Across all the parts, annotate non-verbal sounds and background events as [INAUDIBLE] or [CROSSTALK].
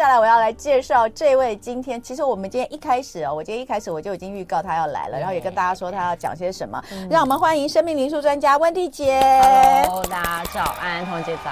下来我要来介绍这位。今天其实我们今天一开始哦，我今天一开始我就已经预告他要来了，然后也跟大家说他要讲些什么。嗯、让我们欢迎生命灵数专家温蒂姐。Hello，大家早安，彤姐早。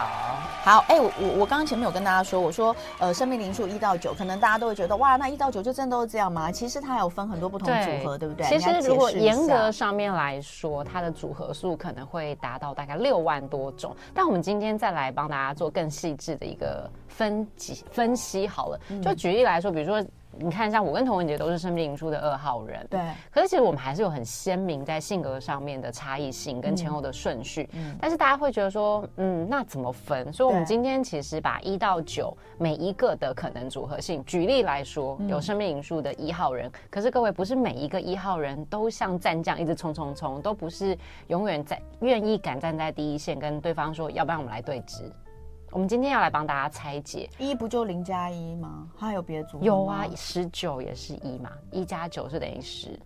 好，哎，我我我刚刚前面有跟大家说，我说呃，生命灵数一到九，可能大家都会觉得哇，那一到九就真的都是这样吗？其实它还有分很多不同组合，对，对不对？其实如果严格上面来说，它的组合数可能会达到大概六万多种。但我们今天再来帮大家做更细致的一个分析分析好了，就举例来说，比如说。你看，像我跟童文杰都是生命灵数的二号人，对。可是其实我们还是有很鲜明在性格上面的差异性跟前后的顺序。嗯。但是大家会觉得说，嗯，那怎么分？所以我们今天其实把一到九每一个的可能组合性，举例来说，有生命灵数的一号人。可是各位，不是每一个一号人都像战将一直冲冲冲，都不是永远在愿意敢站在第一线跟对方说，要不然我们来对峙。我们今天要来帮大家拆解，一不就零加一吗？还有别的组合吗？有啊，十九也是一嘛，一加九是等于十，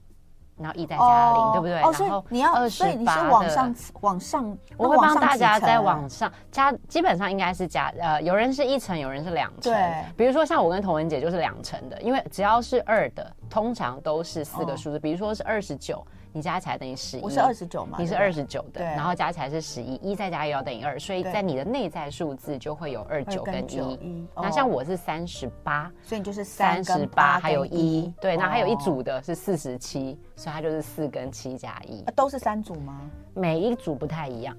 然后一再加零，对不对？哦，所以你要所以你是往上往上，我会帮大家再往上加，基本上应该是加呃，有人是一层，有人是两层。对，比如说像我跟童文姐就是两层的，因为只要是二的，通常都是四个数字，比如说是二十九。你加起来等于十一，我是二十九嘛？你是二十九的，然后加起来是十一，一再加一要等于二，所以在你的内在数字就会有二九跟一。那像我是三十八，所以你就是三十八还有一，对，那还有一组的是四十七，所以它就是四跟七加一。都是三组吗？每一组不太一样，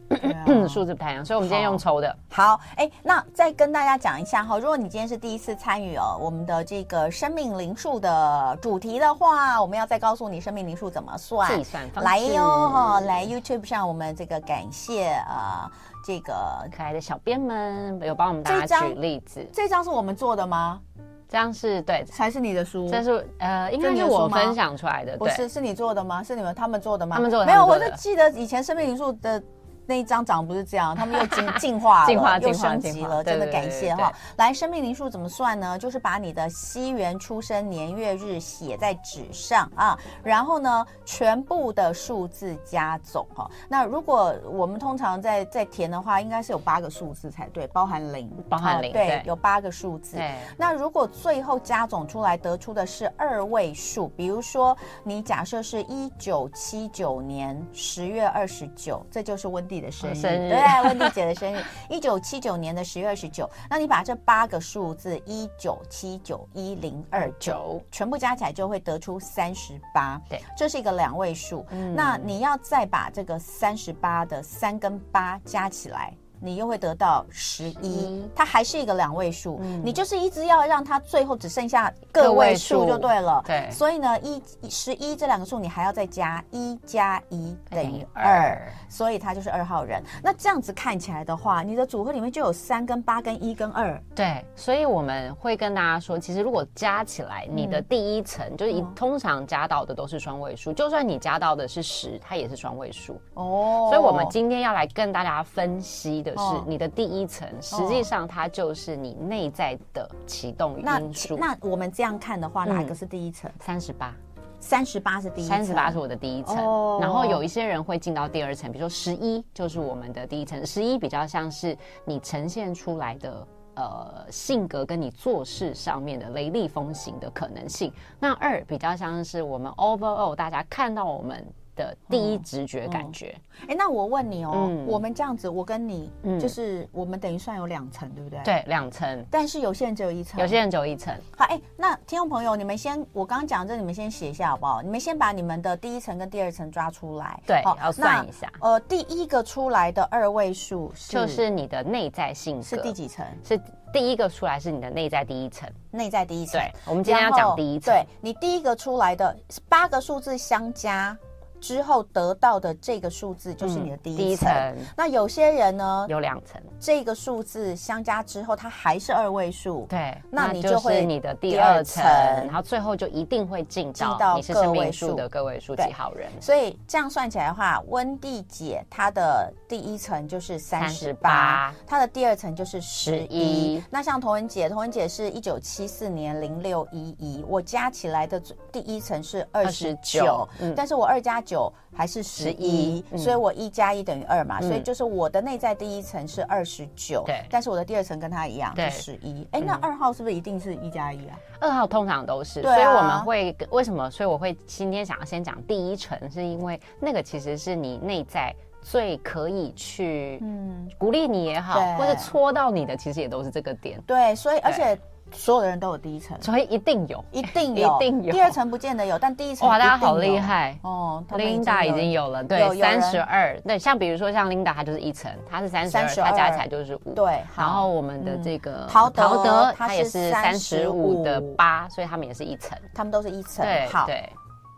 数字不太一样，所以我们今天用抽的。好，哎，那再跟大家讲一下哈，如果你今天是第一次参与哦，我们的这个生命灵数的主题的话，我们要再告诉你生命灵数怎么算。来哟哈，来 YouTube 上，我们这个感谢啊，这个可爱的小编们有帮我们大家举例子。这张是我们做的吗？这样是对，才是你的书。这是呃，应该是我分享出来的。不是，是你做的吗？是你们他们做的吗？他们做的。没有，我就记得以前生命灵数的。那一张长得不是这样，他们又进 [LAUGHS] 进化了，进化又升级了，真的感谢哈。来，生命灵数怎么算呢？就是把你的西元出生年月日写在纸上啊，然后呢，全部的数字加总哈。那如果我们通常在在填的话，应该是有八个数字才对，包含零，包含零，对，有八个数字。那如果最后加总出来得出的是二位数，比如说你假设是一九七九年十月二十九，这就是温。的生日，生日对，温蒂姐的生日，[LAUGHS] 一九七九年的十月二十九。那你把这八个数字一九七九一零二九全部加起来，就会得出三十八。对，这是一个两位数。嗯，那你要再把这个三十八的三跟八加起来。你又会得到十一，它还是一个两位数，嗯、你就是一直要让它最后只剩下个位数就对了。对，所以呢，一十一这两个数你还要再加一加一等于二，所以它就是二号人。那这样子看起来的话，你的组合里面就有三跟八跟一跟二。对，所以我们会跟大家说，其实如果加起来，你的第一层、嗯、就是一通常加到的都是双位数，就算你加到的是十，它也是双位数。哦，所以我们今天要来跟大家分析的。是你的第一层，实际上它就是你内在的启动因素。那我们这样看的话，哪一个是第一层？三十八，三十八是第一层，三十八是我的第一层。然后有一些人会进到第二层，比如说十一就是我们的第一层。十一比较像是你呈现出来的呃性格跟你做事上面的雷厉风行的可能性。那二比较像是我们 overall 大家看到我们。的第一直觉感觉，哎、嗯，那我问你哦，嗯、我们这样子，我跟你，就是我们等于算有两层，对不对？对，两层。但是有些人只有一层，有些人只有一层。好，哎，那听众朋友，你们先，我刚刚讲这，你们先写一下好不好？你们先把你们的第一层跟第二层抓出来。对，好要算一下。呃，第一个出来的二位数就是你的内在性格，是第几层？是第一个出来是你的内在第一层，内在第一层。对，我们今天要讲第一层。对，你第一个出来的八个数字相加。之后得到的这个数字就是你的第一层。那有些人呢，有两层。这个数字相加之后，它还是二位数。对，那你就会你的第二层，然后最后就一定会进到你是个位数的个位数几号人。所以这样算起来的话，温蒂姐她的第一层就是三十八，她的第二层就是十一。那像童文姐，童文姐是一九七四年零六一一，我加起来的第一层是二十九，但是我二加九。九还是十一？所以我一加一等于二嘛，所以就是我的内在第一层是二十九，对，但是我的第二层跟他一样是十一。哎，那二号是不是一定是一加一啊？二号通常都是，所以我们会为什么？所以我会今天想要先讲第一层，是因为那个其实是你内在最可以去嗯鼓励你也好，或者戳到你的，其实也都是这个点。对，所以而且。所有的人都有第一层，所以一定有，一定有，一定有。第二层不见得有，但第一层哇，大家好厉害。哦！Linda 已经有了，对，三十二。对，像比如说像 Linda，她就是一层，她是三十二，她加起来就是五。对，然后我们的这个陶德，他也是三十五的八，所以他们也是一层，他们都是一层。对，好，对，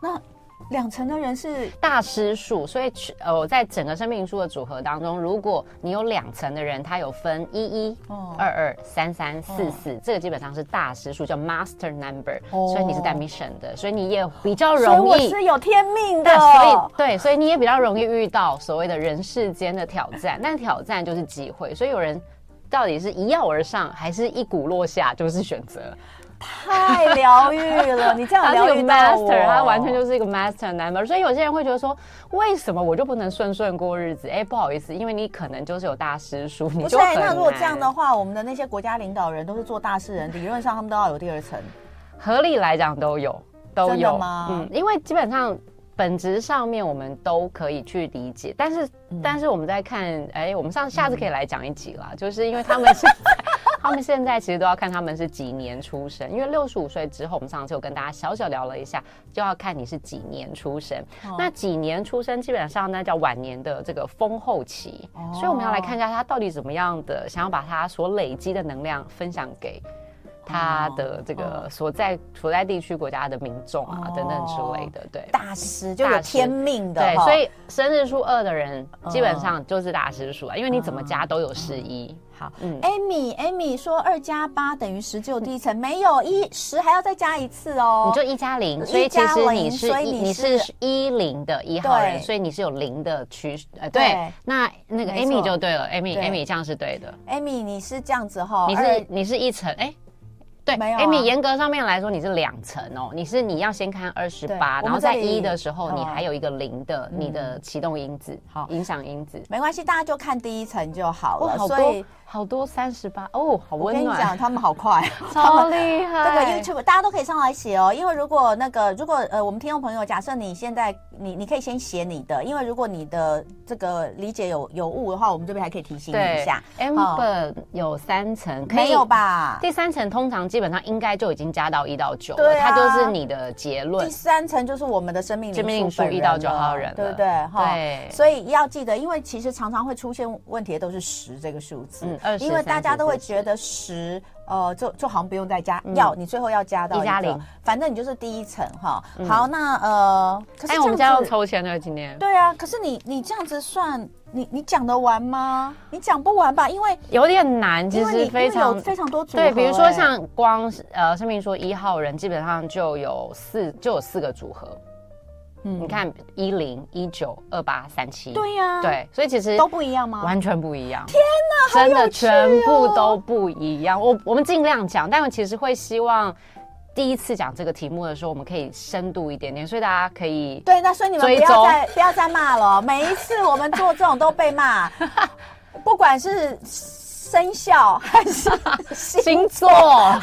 那。两层的人是大师数，所以呃，在整个生命数的组合当中，如果你有两层的人，他有分一一、二二、三三、四四，这个基本上是大师数，叫 master number，所以你是带 mission 的，所以你也比较容易。我是有天命的，所以对，所以你也比较容易遇到所谓的人世间的挑战，但挑战就是机会，所以有人到底是一跃而上，还是一股落下，就是选择。太疗愈了，你这样疗愈 master，他完全就是一个 master number，所以有些人会觉得说，为什么我就不能顺顺过日子？哎，不好意思，因为你可能就是有大师叔，你就很难。那如果这样的话，我们的那些国家领导人都是做大事人，理论上他们都要有第二层。合理来讲都有，都有吗？嗯，因为基本上本质上面我们都可以去理解，但是、嗯、但是我们在看，哎，我们上下次可以来讲一集啦，嗯、就是因为他们是。他们现在其实都要看他们是几年出生，因为六十五岁之后，我们上次有跟大家小小聊了一下，就要看你是几年出生。哦、那几年出生基本上那叫晚年的这个丰厚期，哦、所以我们要来看一下他到底怎么样的，想要把他所累积的能量分享给他的这个所在所在地区国家的民众啊等等之类的。对，大师就有天命的，对，所以生日数二的人基本上就是大师数啊，因为你怎么加都有十一。好，嗯，Amy，Amy 说二加八等于十，只有第一层没有一十还要再加一次哦，你就一加零，所以其实你是你是一零的一号人，所以你是有零的趋呃对，那那个 Amy 就对了，Amy，Amy 这样是对的，Amy 你是这样子哈，你是你是一层哎。对，没有。Amy，严格上面来说，你是两层哦。你是你要先看二十八，然后在一的时候，你还有一个零的，你的启动因子，好，影响因子。没关系，大家就看第一层就好了。所以好多三十八哦，好温暖。我跟你讲，他们好快，[LAUGHS] 超厉害。这个 YouTube 大家都可以上来写哦，因为如果那个如果呃我们听众朋友，假设你现在你你可以先写你的，因为如果你的这个理解有有误的话，我们这边还可以提醒你一下。Amber 有三层，没有吧？第三层通常基本上应该就已经加到一到九了，它就是你的结论。第三层就是我们的生命灵数一到九号人，对不对？对，所以要记得，因为其实常常会出现问题的都是十这个数字。因为大家都会觉得十，呃，就就好像不用再加，要你最后要加到一加零，反正你就是第一层哈。好，那呃，可是我们家要抽签了今天。对啊，可是你你这样子算，你你讲得完吗？你讲不完吧？因为有点难，其实非常非常多组合。对，比如说像光呃，生命说一号人基本上就有四就有四个组合。你看一零一九二八三七，对呀，对，所以其实都不一样吗？完全不一样。天哪，真的全部都不一样。我我们尽量讲，但我其实会希望第一次讲这个题目的时候，我们可以深度一点点，所以大家可以对。那所以你们不要再不要再骂了，每一次我们做这种都被骂，[LAUGHS] 不管是。生肖还是星座、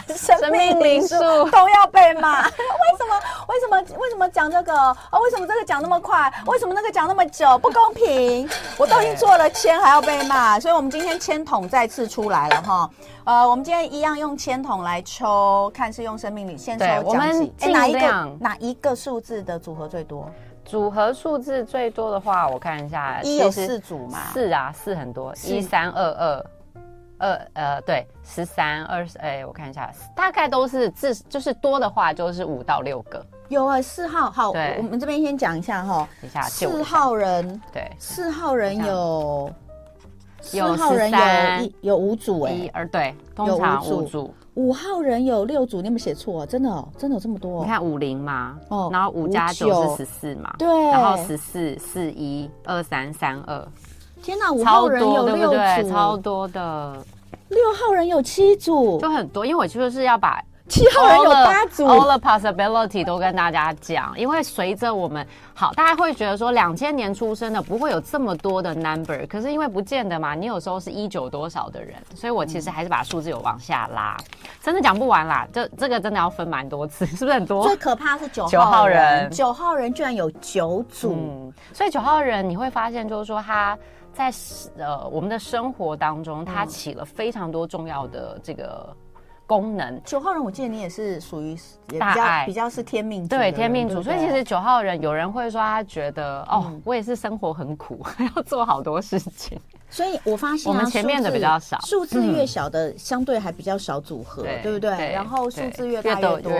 生命灵数都要被骂？为什么？为什么？为什么讲这个？啊？为什么这个讲那么快？为什么那个讲那么久？不公平！我都已经做了签，还要被骂，所以我们今天签筒再次出来了哈。呃，我们今天一样用签筒来抽，看是用生命灵先抽奖。我们哪一个哪一个数字的组合最多？组合数字最多的话，我看一下，一有四组嘛？四啊，四很多，一三二二。二呃对，十三二十哎，我看一下，大概都是字，就是多的话就是五到六个。有啊，四号好，我们这边先讲一下哈。等一下，四号人对，四号人有，四号人有一有五组哎，一二对，通常五组。五号人有六组，你有没有写错？啊真的哦，真的有这么多？你看五零嘛，哦，然后五加九是十四嘛，对，然后十四四一二三三二。天哪，五号人有六组，超多的。六号人有七组，就很多。因为我就是要把七号人有八组。all the possibility 都跟大家讲，因为随着我们好，大家会觉得说两千年出生的不会有这么多的 number，可是因为不见得嘛，你有时候是一九多少的人，所以我其实还是把数字有往下拉，真的讲不完啦，这这个真的要分蛮多次，是不是很多？最可怕是九号人，九号人居然有九组，嗯，所以九号人你会发现就是说他在呃我们的生活当中，它起了非常多重要的这个。功能九号人，我记得你也是属于大爱，比较是天命对天命主，所以其实九号人有人会说他觉得哦，我也是生活很苦，[LAUGHS] 要做好多事情。[LAUGHS] 所以我发现我们前面的比较少，数字越小的相对还比较少组合，对不对？然后数字越大越多，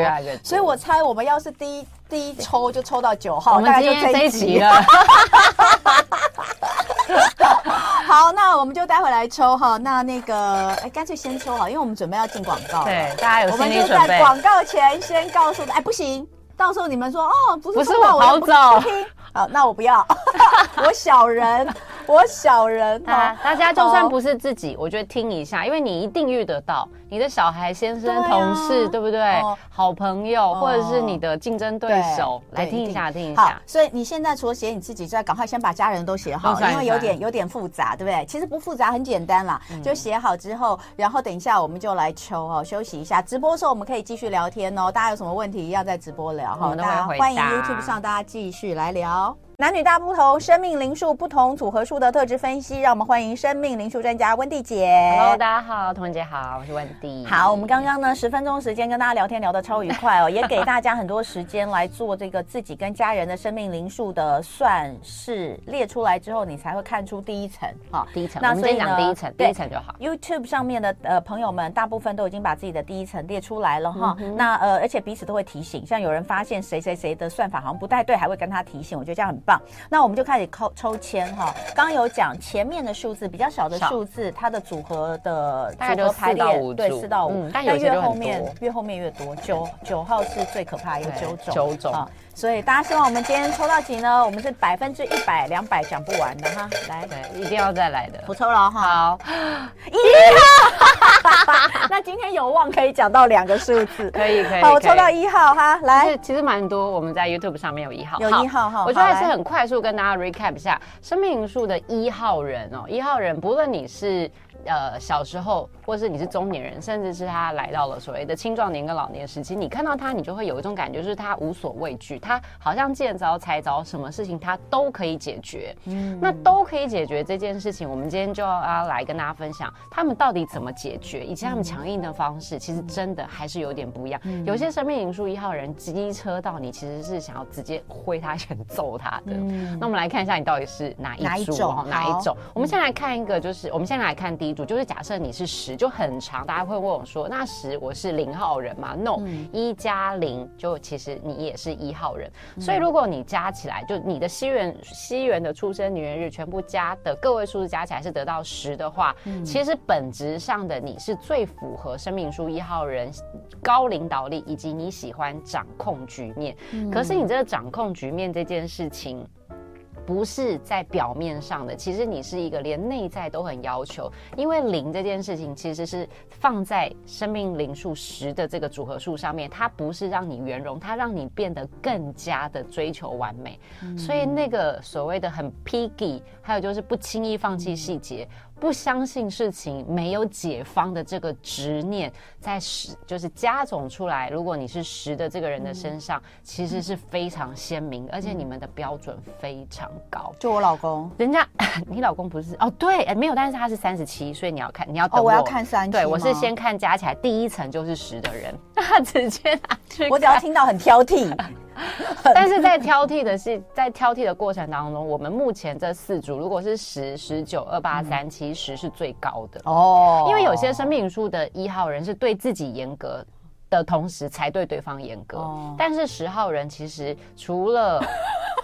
所以我猜我们要是第一第一抽就抽到九号，我们今天这一集 [LAUGHS] 了。[LAUGHS] 好，那我们就待会来抽哈。那那个，哎，干脆先抽好，因为我们准备要进广告。对，大家有心理准备。我们就在广告前先告诉，哎，不行，到时候你们说哦，不是，不是我跑走。好，那我不要，[LAUGHS] 我小人。我小人 [LAUGHS] 啊，大家就算不是自己，我觉得听一下，因为你一定遇得到你的小孩、先生、同事，对不对？好朋友，或者是你的竞争对手，来听一下，听一下。所以你现在除了写你自己之外，赶快先把家人都写好，因为有点有点复杂，对不对？其实不复杂，很简单啦，就写好之后，然后等一下我们就来抽哦，休息一下。直播的时候我们可以继续聊天哦，大家有什么问题要在直播聊哈，大家欢迎 YouTube 上大家继续来聊。男女大不同，生命灵数不同组合数的特质分析，让我们欢迎生命灵数专家温蒂姐。Hello，大家好，童文姐好，我是温蒂。好，我们刚刚呢十分钟时间跟大家聊天聊得超愉快哦，[LAUGHS] 也给大家很多时间来做这个自己跟家人的生命灵数的算式，列出来之后，你才会看出第一层哈。第一层，那所以讲第一层，第一层就好。YouTube 上面的呃朋友们，大部分都已经把自己的第一层列出来了哈。嗯、那呃，而且彼此都会提醒，像有人发现谁谁谁的算法好像不太对，还会跟他提醒，我觉得这样很棒。那我们就。开始抽抽签哈，刚刚有讲前面的数字比较小的数字，它的组合的组合排列对四到五，但越后面越后面越多，九九号是最可怕，有九种九种。所以大家希望我们今天抽到几呢？我们是百分之一百、两百讲不完的哈。来，对，一定要再来的。不抽了哈。好，[LAUGHS] 一号。[LAUGHS] 那今天有望可以讲到两个数字，可以可以。好，我抽到一号哈。来，其实蛮多，我们在 YouTube 上面有一号，有一号哈。我觉得还是很快速跟大家 recap 一下生命灵数的一号人哦。一号人，不论你是。呃，小时候，或是你是中年人，甚至是他来到了所谓的青壮年跟老年时期，你看到他，你就会有一种感觉，就是他无所畏惧，他好像见招拆招，什么事情他都可以解决。嗯，那都可以解决这件事情，我们今天就要来跟大家分享，他们到底怎么解决，以及他们强硬的方式，其实真的还是有点不一样。嗯、有些生命灵数一号人机车到你，其实是想要直接挥他一拳揍他的。嗯，那我们来看一下，你到底是哪一组？哪一种？哪一种？我们先来看一个，就是我们先来看第一。就是假设你是十，就很长，大家会问我说：“那十我是零号人吗？”No，一加零就其实你也是一号人。嗯、所以如果你加起来，就你的西元西元的出生年月日全部加的个位数字加起来是得到十的话，嗯、其实本质上的你是最符合生命数一号人高领导力以及你喜欢掌控局面。嗯、可是你这个掌控局面这件事情。不是在表面上的，其实你是一个连内在都很要求，因为零这件事情其实是放在生命零数十的这个组合数上面，它不是让你圆融，它让你变得更加的追求完美，嗯、所以那个所谓的很 picky，还有就是不轻易放弃细节。嗯不相信事情没有解方的这个执念，在十就是加总出来。如果你是十的这个人的身上，嗯、其实是非常鲜明，而且你们的标准非常高。就我老公，人家你老公不是哦？对，没有，但是他是三十七，所以你要看，你要等我，哦、我要看三七。对，我是先看加起来第一层就是十的人，[LAUGHS] 他直接拿去。我只要听到很挑剔。但是在挑剔的是，在挑剔的过程当中，我们目前这四组，如果是十、十九、二八、三其实是最高的哦。因为有些生命灵数的一号人是对自己严格的同时，才对对方严格。哦、但是十号人其实除了。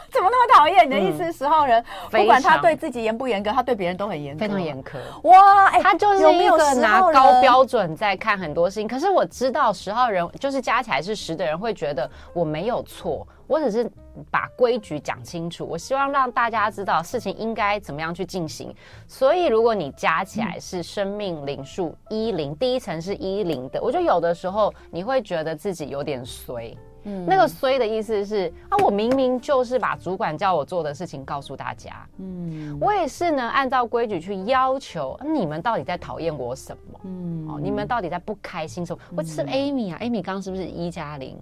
[LAUGHS] 怎么那么讨厌？你的意思，十号人不管他对自己严不严格，他对别人都很严格，非常严苛。哇，哎，他就是一个拿高标准在看很多事情。可是我知道十号人就是加起来是十的人会觉得我没有错。我只是把规矩讲清楚，我希望让大家知道事情应该怎么样去进行。所以，如果你加起来是生命灵数一零，第一层是一零的，我觉得有的时候你会觉得自己有点衰。嗯，那个衰的意思是啊，我明明就是把主管叫我做的事情告诉大家。嗯，我也是呢，按照规矩去要求。你们到底在讨厌我什么？嗯，哦，你们到底在不开心什么？我是 Amy 啊，Amy 刚刚是不是一加零？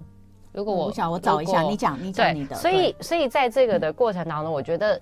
如果我，我想我找一下，你讲你讲你的。所以所以在这个的过程当中，我觉得。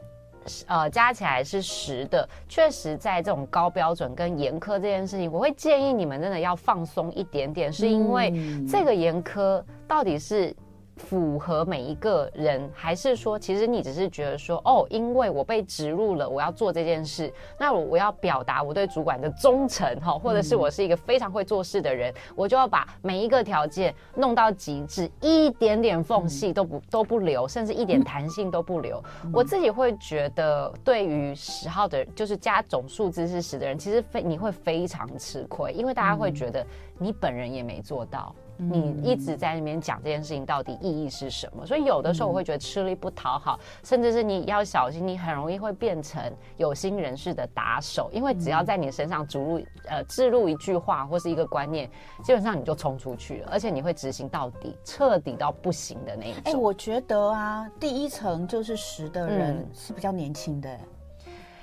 呃，加起来是十的，确实在这种高标准跟严苛这件事情，我会建议你们真的要放松一点点，是因为这个严苛到底是。符合每一个人，还是说，其实你只是觉得说，哦，因为我被植入了，我要做这件事，那我我要表达我对主管的忠诚，哈，或者是我是一个非常会做事的人，嗯、我就要把每一个条件弄到极致，一点点缝隙都不都不留，甚至一点弹性都不留。嗯、我自己会觉得，对于十号的，就是加总数字是十的人，其实非你会非常吃亏，因为大家会觉得你本人也没做到。你一直在那边讲这件事情到底意义是什么？所以有的时候我会觉得吃力不讨好，甚至是你要小心，你很容易会变成有心人士的打手，因为只要在你身上注入呃置入一句话或是一个观念，基本上你就冲出去了，而且你会执行到底，彻底到不行的那一种。哎，我觉得啊，第一层就是十的人是比较年轻的。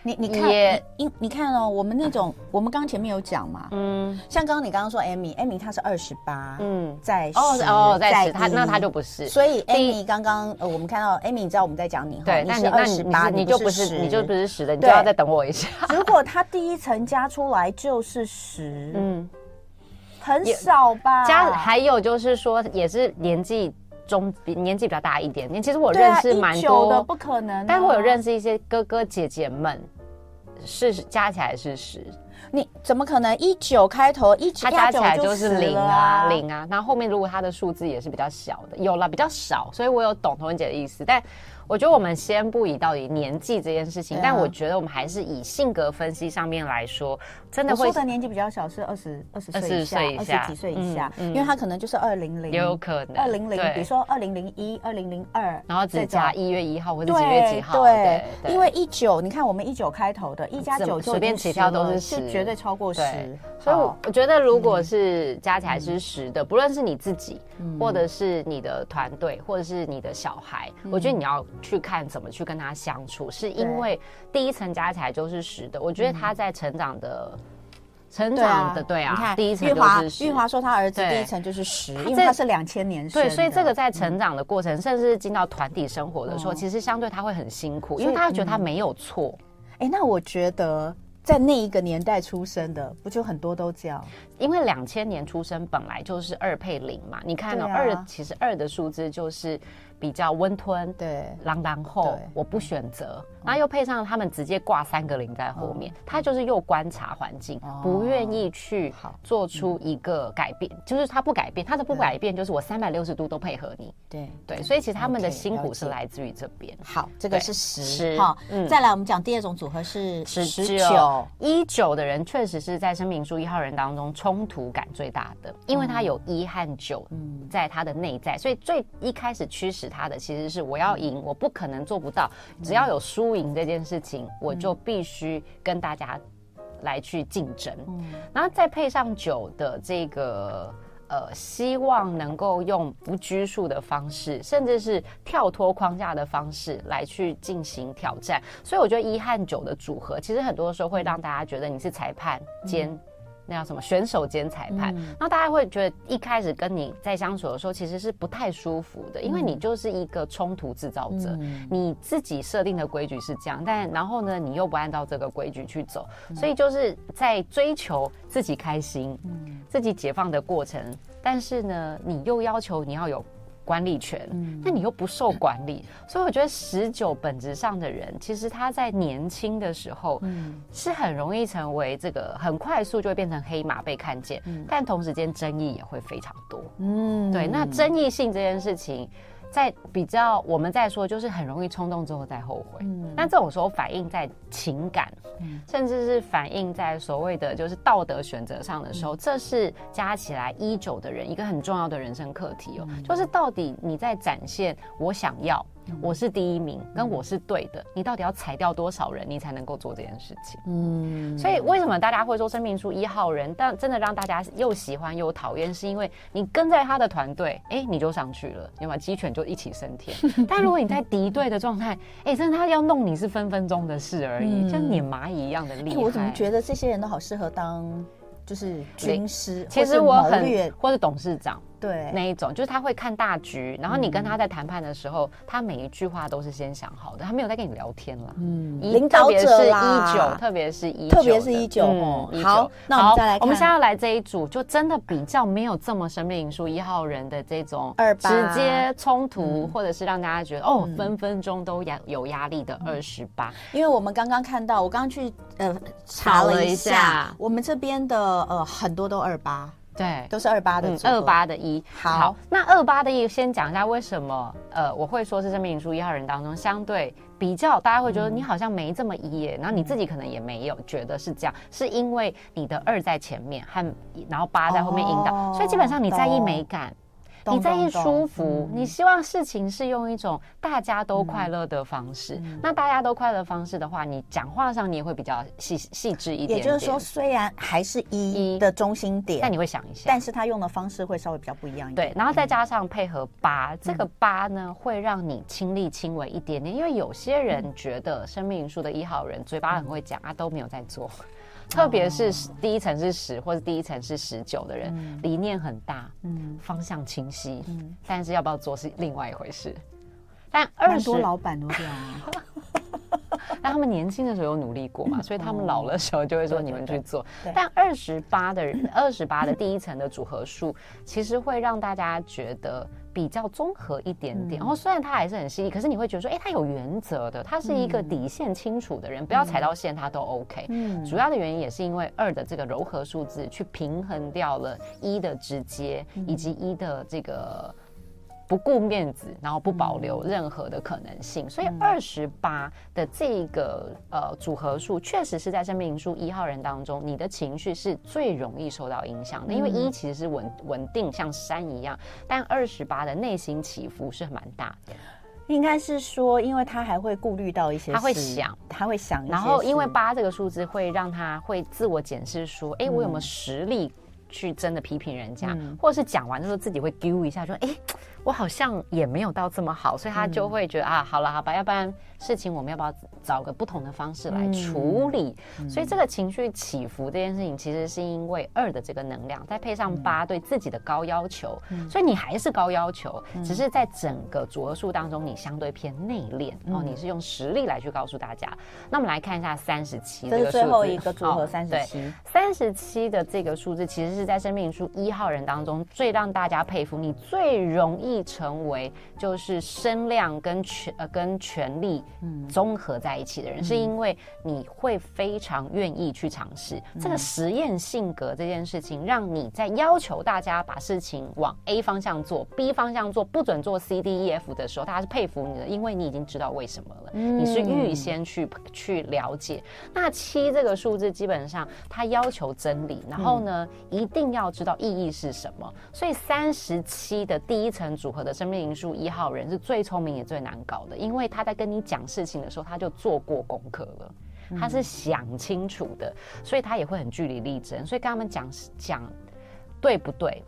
你你看，你你看哦，我们那种，我们刚刚前面有讲嘛，嗯，像刚刚你刚刚说 Amy，Amy 她是二十八，嗯，在哦哦在十，她那她就不是，所以 Amy 刚刚呃我们看到 Amy，你知道我们在讲你，对，你是二十八，你就不是你就不是十的，你就要再等我一下。如果他第一层加出来就是十，嗯，很少吧？加还有就是说也是年纪。中比年纪比较大一点点，其实我认识蛮多的，不可能。但是我有认识一些哥哥姐姐们，是加起来是十。你怎么可能一九开头一他加起来就是零啊零啊？那后后面如果他的数字也是比较小的，有了比较少，所以我有懂童文姐的意思，但。我觉得我们先不以到底年纪这件事情，但我觉得我们还是以性格分析上面来说，真的会。我说的年纪比较小是二十二十岁以下，二十几岁以下，因为他可能就是二零零，也有可能二零零，比如说二零零一、二零零二，然后只加一月一号或者几月几号。对，因为一九，你看我们一九开头的，一加九就随便起跳都是十，绝对超过十。所以我觉得，如果是加起来是十的，不论是你自己，或者是你的团队，或者是你的小孩，我觉得你要去看怎么去跟他相处，是因为第一层加起来就是十的。我觉得他在成长的，成长的对啊，你看第一层就是十。玉华说他儿子第一层就是十，因为他是两千年生。对，所以这个在成长的过程，甚至是进到团体生活的时候，其实相对他会很辛苦，因为他会觉得他没有错。哎，那我觉得。在那一个年代出生的，不就很多都这样？因为两千年出生本来就是二配零嘛。你看二，其实二的数字就是。比较温吞，对，朗朗后我不选择，然后又配上他们直接挂三个零在后面，他就是又观察环境，不愿意去做出一个改变，就是他不改变，他的不改变就是我三百六十度都配合你，对。对，所以其实他们的辛苦是来自于这边。好，这个是十，好，嗯，再来我们讲第二种组合是十九，一九的人确实是在生命数一号人当中冲突感最大的，因为他有一和九在他的内在，所以最一开始驱使。他的其实是我要赢，我不可能做不到。只要有输赢这件事情，我就必须跟大家来去竞争。然后再配上酒的这个呃，希望能够用不拘束的方式，甚至是跳脱框架的方式来去进行挑战。所以我觉得一和九的组合，其实很多时候会让大家觉得你是裁判兼。那叫什么选手兼裁判？嗯、然后大家会觉得一开始跟你在相处的时候，其实是不太舒服的，因为你就是一个冲突制造者。嗯、你自己设定的规矩是这样，但然后呢，你又不按照这个规矩去走，嗯、所以就是在追求自己开心、嗯、自己解放的过程。但是呢，你又要求你要有。管理权，那你又不受管理，所以我觉得十九本质上的人，其实他在年轻的时候，是很容易成为这个很快速就会变成黑马被看见，但同时间争议也会非常多。嗯，对，那争议性这件事情，在比较我们在说，就是很容易冲动之后再后悔。嗯，但这种时候反映在情感，嗯，甚至是反映在所谓的就是道德选择上的时候，嗯，这是加起来一九的人一个很重要的人生课题哦，嗯，就是到底你在展现我想要。我是第一名，跟我是对的。你到底要裁掉多少人，你才能够做这件事情？嗯，所以为什么大家会说生命树一号人，但真的让大家又喜欢又讨厌，是因为你跟在他的团队，哎、欸，你就上去了，你把鸡犬就一起升天。但如果你在敌对的状态，哎、欸，真的他要弄你是分分钟的事而已，像碾蚂蚁一样的厉害、欸。我怎么觉得这些人都好适合当就是军师？其实我很或是董事长。对，那一种就是他会看大局，然后你跟他在谈判的时候，嗯、他每一句话都是先想好的，他没有在跟你聊天了。嗯，领导者啦，特别是一九，特别是一九，特别是一九。好，那我们再来看，我们现在要来这一组，就真的比较没有这么生命因素一号人的这种直接冲突，嗯、或者是让大家觉得哦，分分钟都压有压力的二十八。因为我们刚刚看。到，我刚刚去呃查了一下，我们这边的呃很多都二八。对，都是二八的，二八的一。好，好，那二八的一，先讲一下为什么？呃，我会说是生命灵数一号人当中相对比较，大家会觉得你好像没这么一耶，然后你自己可能也没有觉得是这样，是因为你的二在前面，和然后八在后面引导，哦、所以基本上你在意美感。你在意舒服，你希望事情是用一种大家都快乐的方式。那大家都快乐的方式的话，你讲话上你也会比较细细致一点。也就是说，虽然还是一的中心点，但你会想一下，但是他用的方式会稍微比较不一样一点。对，然后再加上配合八，这个八呢会让你亲力亲为一点点，因为有些人觉得生命灵数的一号人嘴巴很会讲啊，都没有在做。特别是第一层是十或者第一层是十九的人，嗯、理念很大，嗯，方向清晰，嗯，但是要不要做是另外一回事。但二十多老板都这样啊，[LAUGHS] 但他们年轻的时候有努力过嘛，所以他们老了时候就会说你们去做。但二十八的人，二十八的第一层的组合数，其实会让大家觉得。比较综合一点点，然后虽然他还是很犀利，可是你会觉得说，哎，他有原则的，他是一个底线清楚的人，不要踩到线他都 OK。嗯，主要的原因也是因为二的这个柔和数字去平衡掉了一的直接以及一的这个。不顾面子，然后不保留任何的可能性，嗯、所以二十八的这个呃组合数，确实是在生命灵数一号人当中，你的情绪是最容易受到影响的。嗯、因为一其实是稳稳定，像山一样，但二十八的内心起伏是蛮大的。应该是说，因为他还会顾虑到一些，他会想，他会想，然后因为八这个数字会让他会自我检视说，哎，我有没有实力去真的批评人家，嗯、或者是讲完之后自己会丢一下，说，哎。我好像也没有到这么好，所以他就会觉得、嗯、啊，好了，好吧，要不然事情我们要不要找个不同的方式来处理？嗯、所以这个情绪起伏这件事情，其实是因为二的这个能量，再配上八对自己的高要求，嗯、所以你还是高要求，嗯、只是在整个组合数当中，你相对偏内敛，嗯、哦，你是用实力来去告诉大家。那我们来看一下三十七这个数字，最后一个组合三十七，三十七的这个数字，其实是在生命灵数一号人当中最让大家佩服，你最容易。成为就是声量跟权呃跟权力综合在一起的人，嗯、是因为你会非常愿意去尝试、嗯、这个实验性格这件事情，让你在要求大家把事情往 A 方向做，B 方向做，不准做 C D E F 的时候，大家是佩服你的，因为你已经知道为什么了，嗯、你是预先去去了解。那七这个数字基本上它要求真理，然后呢、嗯、一定要知道意义是什么，所以三十七的第一层组合的生命灵数一号人是最聪明也最难搞的，因为他在跟你讲事情的时候，他就做过功课了，他是想清楚的，所以他也会很据理力争。所以跟他们讲讲对不对，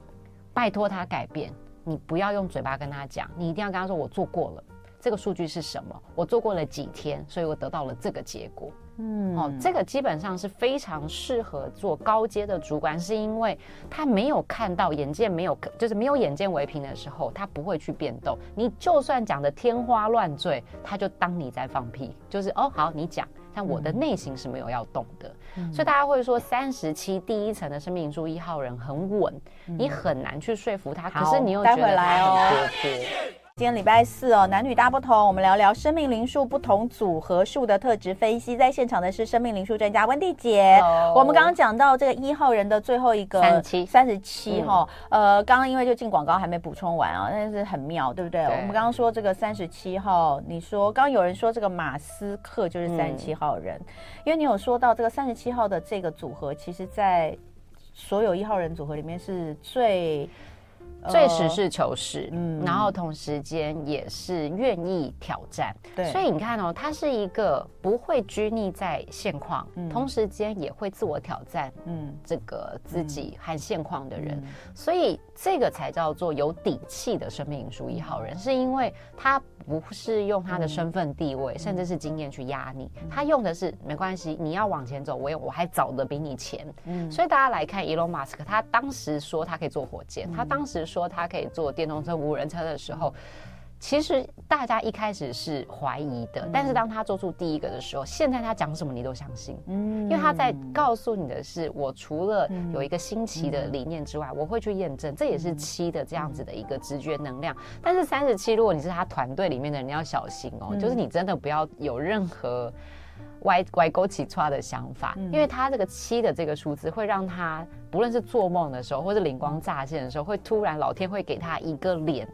拜托他改变，你不要用嘴巴跟他讲，你一定要跟他说我做过了，这个数据是什么？我做过了几天，所以我得到了这个结果。嗯，哦，这个基本上是非常适合做高阶的主管，是因为他没有看到眼见没有，就是没有眼见为凭的时候，他不会去变动。你就算讲的天花乱坠，他就当你在放屁，就是哦，好，你讲，但我的内心是没有要动的。嗯、所以大家会说，三十七第一层的生命灵数一号人很稳，嗯、你很难去说服他。可是你又觉得他很活泼。今天礼拜四哦，男女大不同，我们聊聊生命灵数不同组合数的特质分析。在现场的是生命灵数专家温蒂姐。我们刚刚讲到这个一号人的最后一个三十七，三十七哈。呃，刚刚因为就进广告还没补充完啊，但是很妙，对不对？对我们刚刚说这个三十七号，你说刚刚有人说这个马斯克就是三十七号人，嗯、因为你有说到这个三十七号的这个组合，其实在所有一号人组合里面是最。最实事求是，嗯，然后同时间也是愿意挑战，对，所以你看哦，他是一个不会拘泥在现况，嗯，同时间也会自我挑战，嗯，这个自己和现况的人，所以这个才叫做有底气的生命灵数一号人，是因为他不是用他的身份地位，甚至是经验去压你，他用的是没关系，你要往前走，我有我还早的比你前，嗯，所以大家来看 Elon Musk，他当时说他可以坐火箭，他当时说。说他可以坐电动车、无人车的时候，其实大家一开始是怀疑的。但是当他做出第一个的时候，现在他讲什么你都相信，嗯，因为他在告诉你的是，我除了有一个新奇的理念之外，我会去验证，这也是七的这样子的一个直觉能量。但是三十七，如果你是他团队里面的人，你要小心哦，就是你真的不要有任何。歪歪勾起错的想法，嗯、因为他这个七的这个数字会让他不论是做梦的时候，或是灵光乍现的时候，会突然老天会给他一个脸。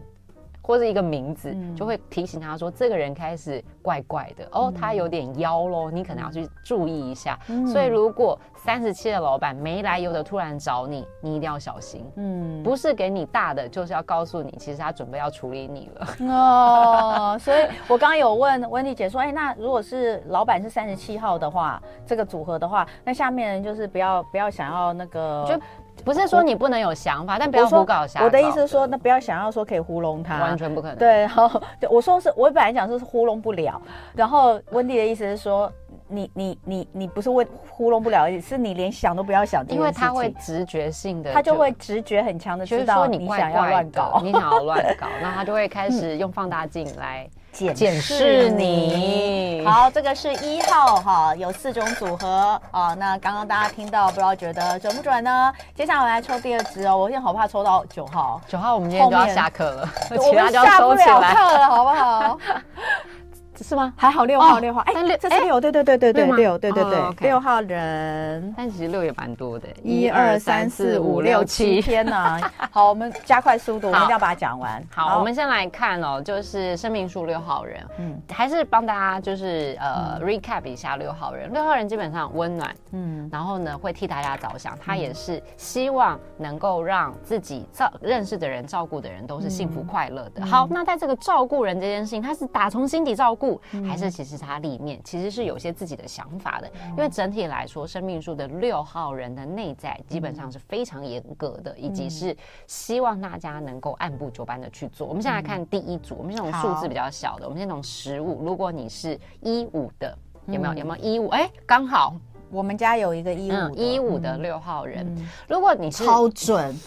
或者一个名字，就会提醒他说，这个人开始怪怪的哦，他有点妖喽，你可能要去注意一下。所以如果三十七的老板没来由的突然找你，你一定要小心。嗯，不是给你大的，就是要告诉你，其实他准备要处理你了。哦，所以我刚刚有问温蒂姐说，哎，那如果是老板是三十七号的话，这个组合的话，那下面人就是不要不要想要那个就。不是说你不能有想法，但不要胡搞瞎搞。我的意思是说，那不要想要说可以糊弄他，完全不可能。对，然后我说是，我本来讲说是糊弄不了。然后温蒂的意思是说，你你你你不是问糊弄不了，是你连想都不要想，因为他会直觉性的，他就会直觉很强的知道你想要乱搞，你想要乱搞，[LAUGHS] 那他就会开始用放大镜来。检视你，好，这个是一号哈，有四种组合啊。那刚刚大家听到，不知道觉得准不准呢？接下来我来抽第二支哦，我现在好怕抽到九号。九号，我们今天就要下课了，我们下不了课了，好不好？[LAUGHS] 是吗？还好六号，六号，哎，这是六，对对对对对，六，对对对，六号人。但其实六也蛮多的，一二三四五六七，天哪！[LAUGHS] 好，我们加快速度，我们一定要把它讲完。好，我们先来看哦，就是生命树六号人，嗯，还是帮大家就是呃 recap 一下六号人。六号人基本上温暖，嗯，然后呢会替大家着想，他也是希望能够让自己照认识的人、照顾的人都是幸福快乐的。好，那在这个照顾人这件事情，他是打从心底照顾。还是其实它里面其实是有些自己的想法的，因为整体来说，生命数的六号人的内在基本上是非常严格的，以及是希望大家能够按部就班的去做。我们先来看第一组，我们先从数字比较小的，我们先从十五。如果你是一五的，有没有？有没有一五？哎，刚好我们家有一个一五一五的六号人。如果你是超准。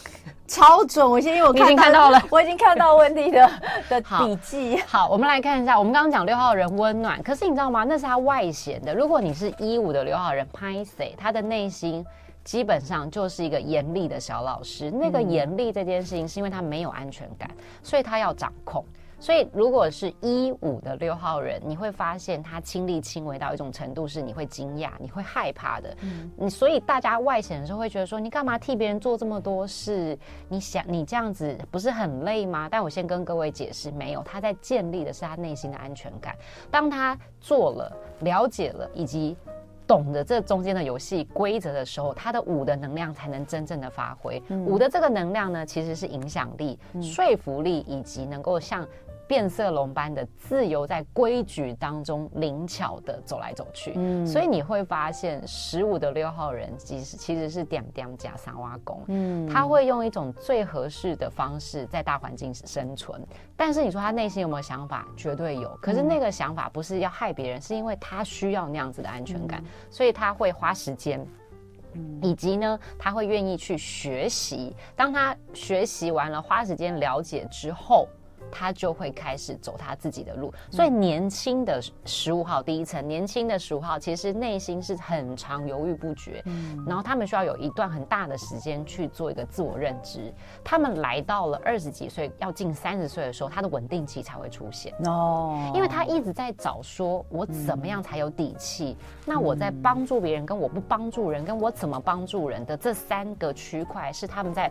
超准！我现在因为我已经看到了，[LAUGHS] 我已经看到温蒂的 [LAUGHS] 的笔记。好，我们来看一下，我们刚刚讲六号人温暖，可是你知道吗？那是他外显的。如果你是一五的六号人，拍谁？他的内心基本上就是一个严厉的小老师。那个严厉这件事情，是因为他没有安全感，所以他要掌控。所以，如果是一五的六号人，你会发现他亲力亲为到一种程度，是你会惊讶、你会害怕的。嗯，你所以大家外显的时候会觉得说，你干嘛替别人做这么多事？你想你这样子不是很累吗？但我先跟各位解释，没有，他在建立的是他内心的安全感。当他做了、了解了以及懂得这中间的游戏规则的时候，他的五的能量才能真正的发挥。嗯，五的这个能量呢，其实是影响力、说服力以及能够像。变色龙般的自由，在规矩当中灵巧的走来走去，嗯，所以你会发现十五的六号人其实其实是点点加三挖工，嗯，他会用一种最合适的方式在大环境生存，但是你说他内心有没有想法？绝对有，可是那个想法不是要害别人，是因为他需要那样子的安全感，所以他会花时间，以及呢，他会愿意去学习。当他学习完了，花时间了解之后。他就会开始走他自己的路。所以年轻的十五号第一层，年轻的十五号其实内心是很常犹豫不决，嗯，然后他们需要有一段很大的时间去做一个自我认知。他们来到了二十几岁，要近三十岁的时候，他的稳定期才会出现哦，因为他一直在找说，我怎么样才有底气？那我在帮助别人，跟我不帮助人，跟我怎么帮助人的这三个区块，是他们在。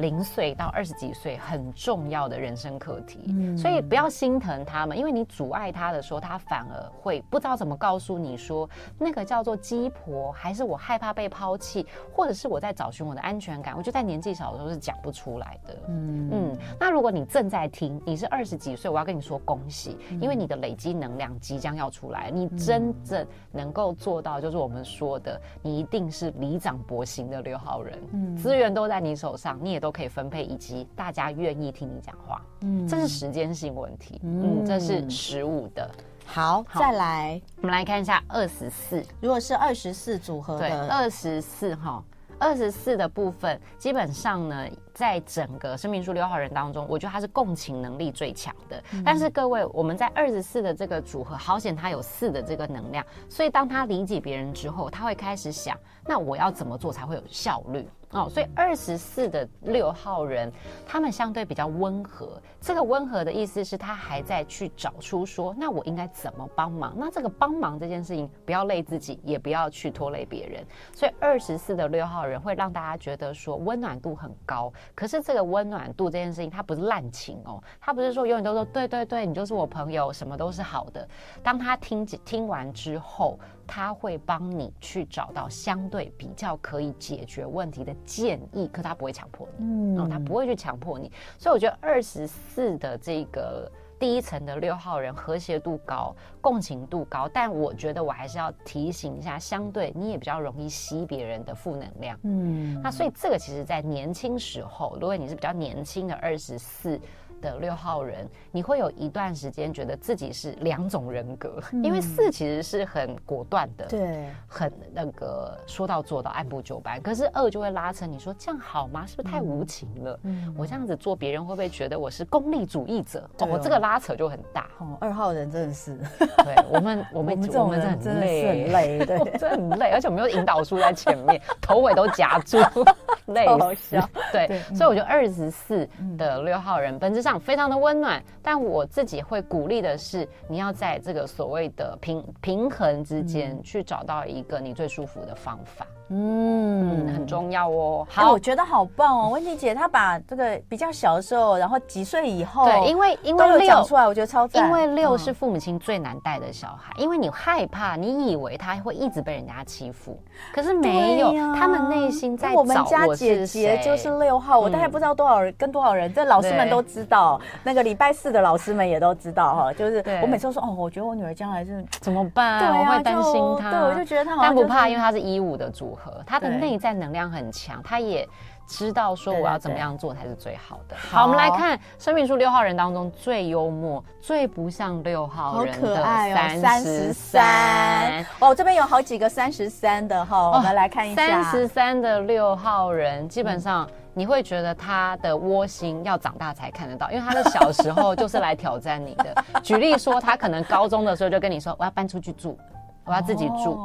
零岁到二十几岁很重要的人生课题，嗯，所以不要心疼他们，因为你阻碍他的时候，他反而会不知道怎么告诉你说，那个叫做鸡婆，还是我害怕被抛弃，或者是我在找寻我的安全感。我觉得在年纪小的时候是讲不出来的，嗯嗯。那如果你正在听，你是二十几岁，我要跟你说恭喜，因为你的累积能量即将要出来，你真正能够做到，就是我们说的，你一定是里长伯型的六号人，嗯，资源都在你手上，你也。都可以分配，以及大家愿意听你讲话，嗯，这是时间性问题，嗯，这是十五的。好，好，再来，我们来看一下二十四，如果是二十四组合的，二十四哈，二十四的部分，基本上呢，在整个生命数六号人当中，我觉得他是共情能力最强的。嗯、但是各位，我们在二十四的这个组合，好险他有四的这个能量，所以当他理解别人之后，他会开始想，那我要怎么做才会有效率？哦，所以二十四的六号人，他们相对比较温和。这个温和的意思是他还在去找出说，那我应该怎么帮忙？那这个帮忙这件事情，不要累自己，也不要去拖累别人。所以二十四的六号人会让大家觉得说温暖度很高。可是这个温暖度这件事情，他不是滥情哦，他不是说永远都说对对对，你就是我朋友，什么都是好的。当他听听完之后，他会帮你去找到相对比较可以解决问题的建议，可他不会强迫你，嗯，他不会去强迫你，所以我觉得二十四的这个第一层的六号人和谐度高，共情度高，但我觉得我还是要提醒一下，相对你也比较容易吸别人的负能量，嗯，那所以这个其实在年轻时候，如果你是比较年轻的二十四。的六号人，你会有一段时间觉得自己是两种人格，嗯、因为四其实是很果断的，对，很那个说到做到，按部就班。可是二就会拉扯你说这样好吗？是不是太无情了？嗯，我这样子做，别人会不会觉得我是功利主义者？哦，我这个拉扯就很大。哦，二号人真的是，对 [LAUGHS] 我们，我们，我们这种人真的是很累，[LAUGHS] 对，真的很累，而且我们有引导书在前面，头尾都夹住，[LAUGHS] 累死。对，所以我觉得二十四的六号人本质上。非常的温暖，但我自己会鼓励的是，你要在这个所谓的平平衡之间去找到一个你最舒服的方法。嗯，很重要哦。好，欸、我觉得好棒哦，[LAUGHS] 温蒂姐她把这个比较小的时候，然后几岁以后，对，因为因为六出来，我觉得超赞。因为六是父母亲最难带的小孩，嗯、因为你害怕，你以为他会一直被人家欺负，可是没有，啊、他们内心在找我。我们家姐姐就是六号，我大概不知道多少人、嗯、跟多少人，这老师们都知道，那个礼拜四的老师们也都知道哈，就是我每次都说哦，我觉得我女儿将来是怎么办？对、啊，我会担心她。对，我就觉得她好像、就是，但不怕，因为她是一五的组合。他的内在能量很强，他也知道说我要怎么样做才是最好的。好，我们来看生命数六号人当中最幽默、最不像六号人的三十三。哦，这边有好几个三十三的哈，我们来看一下。三十三的六号人，基本上你会觉得他的窝心要长大才看得到，因为他的小时候就是来挑战你的。举例说，他可能高中的时候就跟你说：“我要搬出去住，我要自己住。”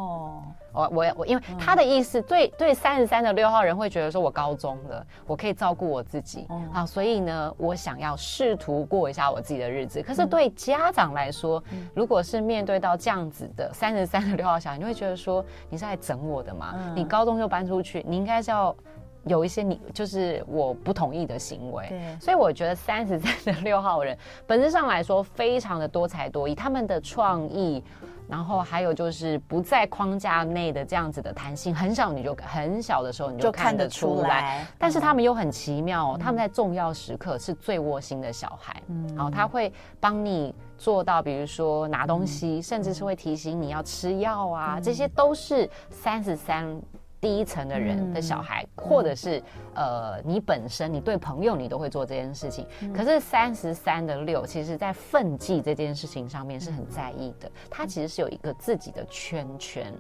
我我我，因为他的意思，对对，三十三的六号人会觉得说，我高中了，我可以照顾我自己，好，所以呢，我想要试图过一下我自己的日子。可是对家长来说，如果是面对到这样子的三十三的六号小孩，你会觉得说，你是来整我的吗？你高中就搬出去，你应该是要有一些你就是我不同意的行为。对，所以我觉得三十三的六号人本质上来说，非常的多才多艺，他们的创意。然后还有就是不在框架内的这样子的弹性，很小你就很小的时候你就看得出来。出来但是他们又很奇妙，哦，嗯、他们在重要时刻是最窝心的小孩。嗯，然后他会帮你做到，比如说拿东西，嗯、甚至是会提醒你要吃药啊，嗯、这些都是三十三。第一层的人的小孩，嗯、或者是呃，你本身你对朋友你都会做这件事情。嗯、可是三十三的六，其实在分际这件事情上面是很在意的。他其实是有一个自己的圈圈。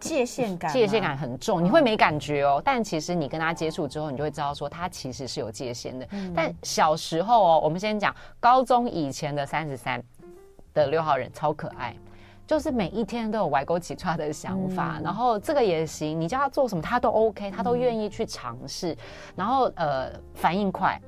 界限感，界限感很重，你会没感觉哦。但其实你跟他接触之后，你就会知道说他其实是有界限的。嗯、但小时候哦，我们先讲高中以前的三十三的六号人超可爱，就是每一天都有歪勾起叉的想法，嗯、然后这个也行，你叫他做什么他都 OK，他都愿意去尝试，嗯、然后呃反应快。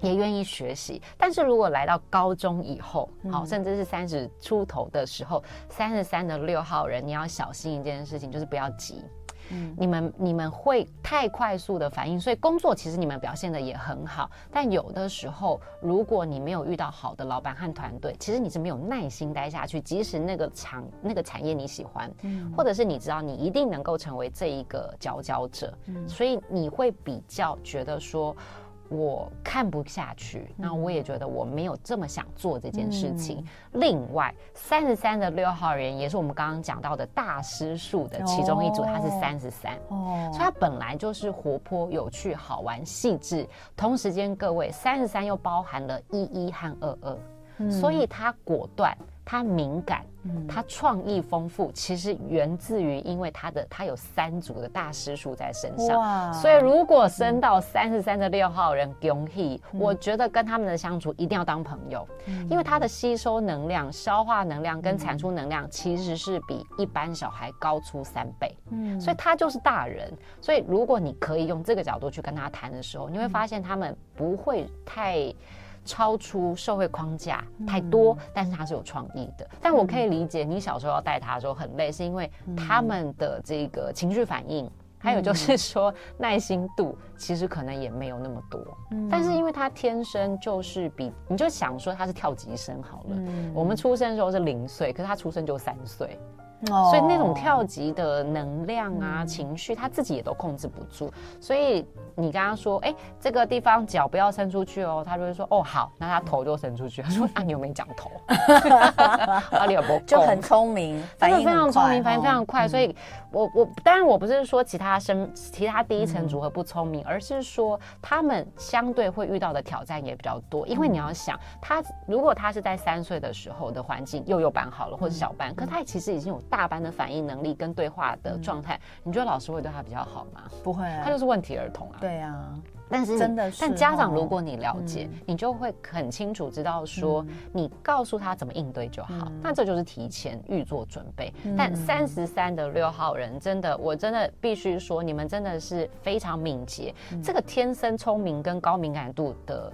也愿意学习，但是如果来到高中以后，好，甚至是三十出头的时候，三十三的六号人，你要小心一件事情，就是不要急。嗯，你们你们会太快速的反应，所以工作其实你们表现的也很好，但有的时候，如果你没有遇到好的老板和团队，其实你是没有耐心待下去，即使那个厂那个产业你喜欢，嗯，或者是你知道你一定能够成为这一个佼佼者，嗯，所以你会比较觉得说。我看不下去，那我也觉得我没有这么想做这件事情。嗯、另外，三十三的六号人也是我们刚刚讲到的大师数的其中一组，他是三十三，哦，所以他本来就是活泼、有趣、好玩、细致。同时间，各位三十三又包含了一一和二二，嗯，所以他果断。他敏感，他创意丰富，其实源自于因为他的他有三组的大师数在身上，所以如果升到三十三的六号人，我觉得跟他们的相处一定要当朋友，嗯、因为他的吸收能量、消化能量跟产出能量其实是比一般小孩高出三倍，嗯，所以他就是大人，所以如果你可以用这个角度去跟他谈的时候，你会发现他们不会太。超出社会框架太多，嗯、但是他是有创意的。但我可以理解，你小时候要带他的时候很累，是因为他们的这个情绪反应，嗯、还有就是说耐心度，其实可能也没有那么多。嗯、但是因为他天生就是比，你就想说他是跳级生好了。嗯、我们出生的时候是零岁，可是他出生就三岁。所以那种跳级的能量啊、情绪，他自己也都控制不住。所以你跟他说，哎，这个地方脚不要伸出去哦，他就会说，哦，好，那他头就伸出去。[LAUGHS] 他说，啊，你有没有讲头？[LAUGHS] 啊，你有没有？就很聪明，反应非常聪明，反应非常快。所以，我我当然我不是说其他生其他第一层组合不聪明，而是说他们相对会遇到的挑战也比较多。因为你要想，他如果他是在三岁的时候的环境幼幼班好了，或者小班，可他其实已经有。大班的反应能力跟对话的状态，嗯、你觉得老师会对他比较好吗？不会、啊，他就是问题儿童啊。对啊，但是真的是，但家长如果你了解，嗯、你就会很清楚知道说，嗯、你告诉他怎么应对就好。嗯、那这就是提前预做准备。嗯、但三十三的六号人，真的，我真的必须说，你们真的是非常敏捷。嗯、这个天生聪明跟高敏感度的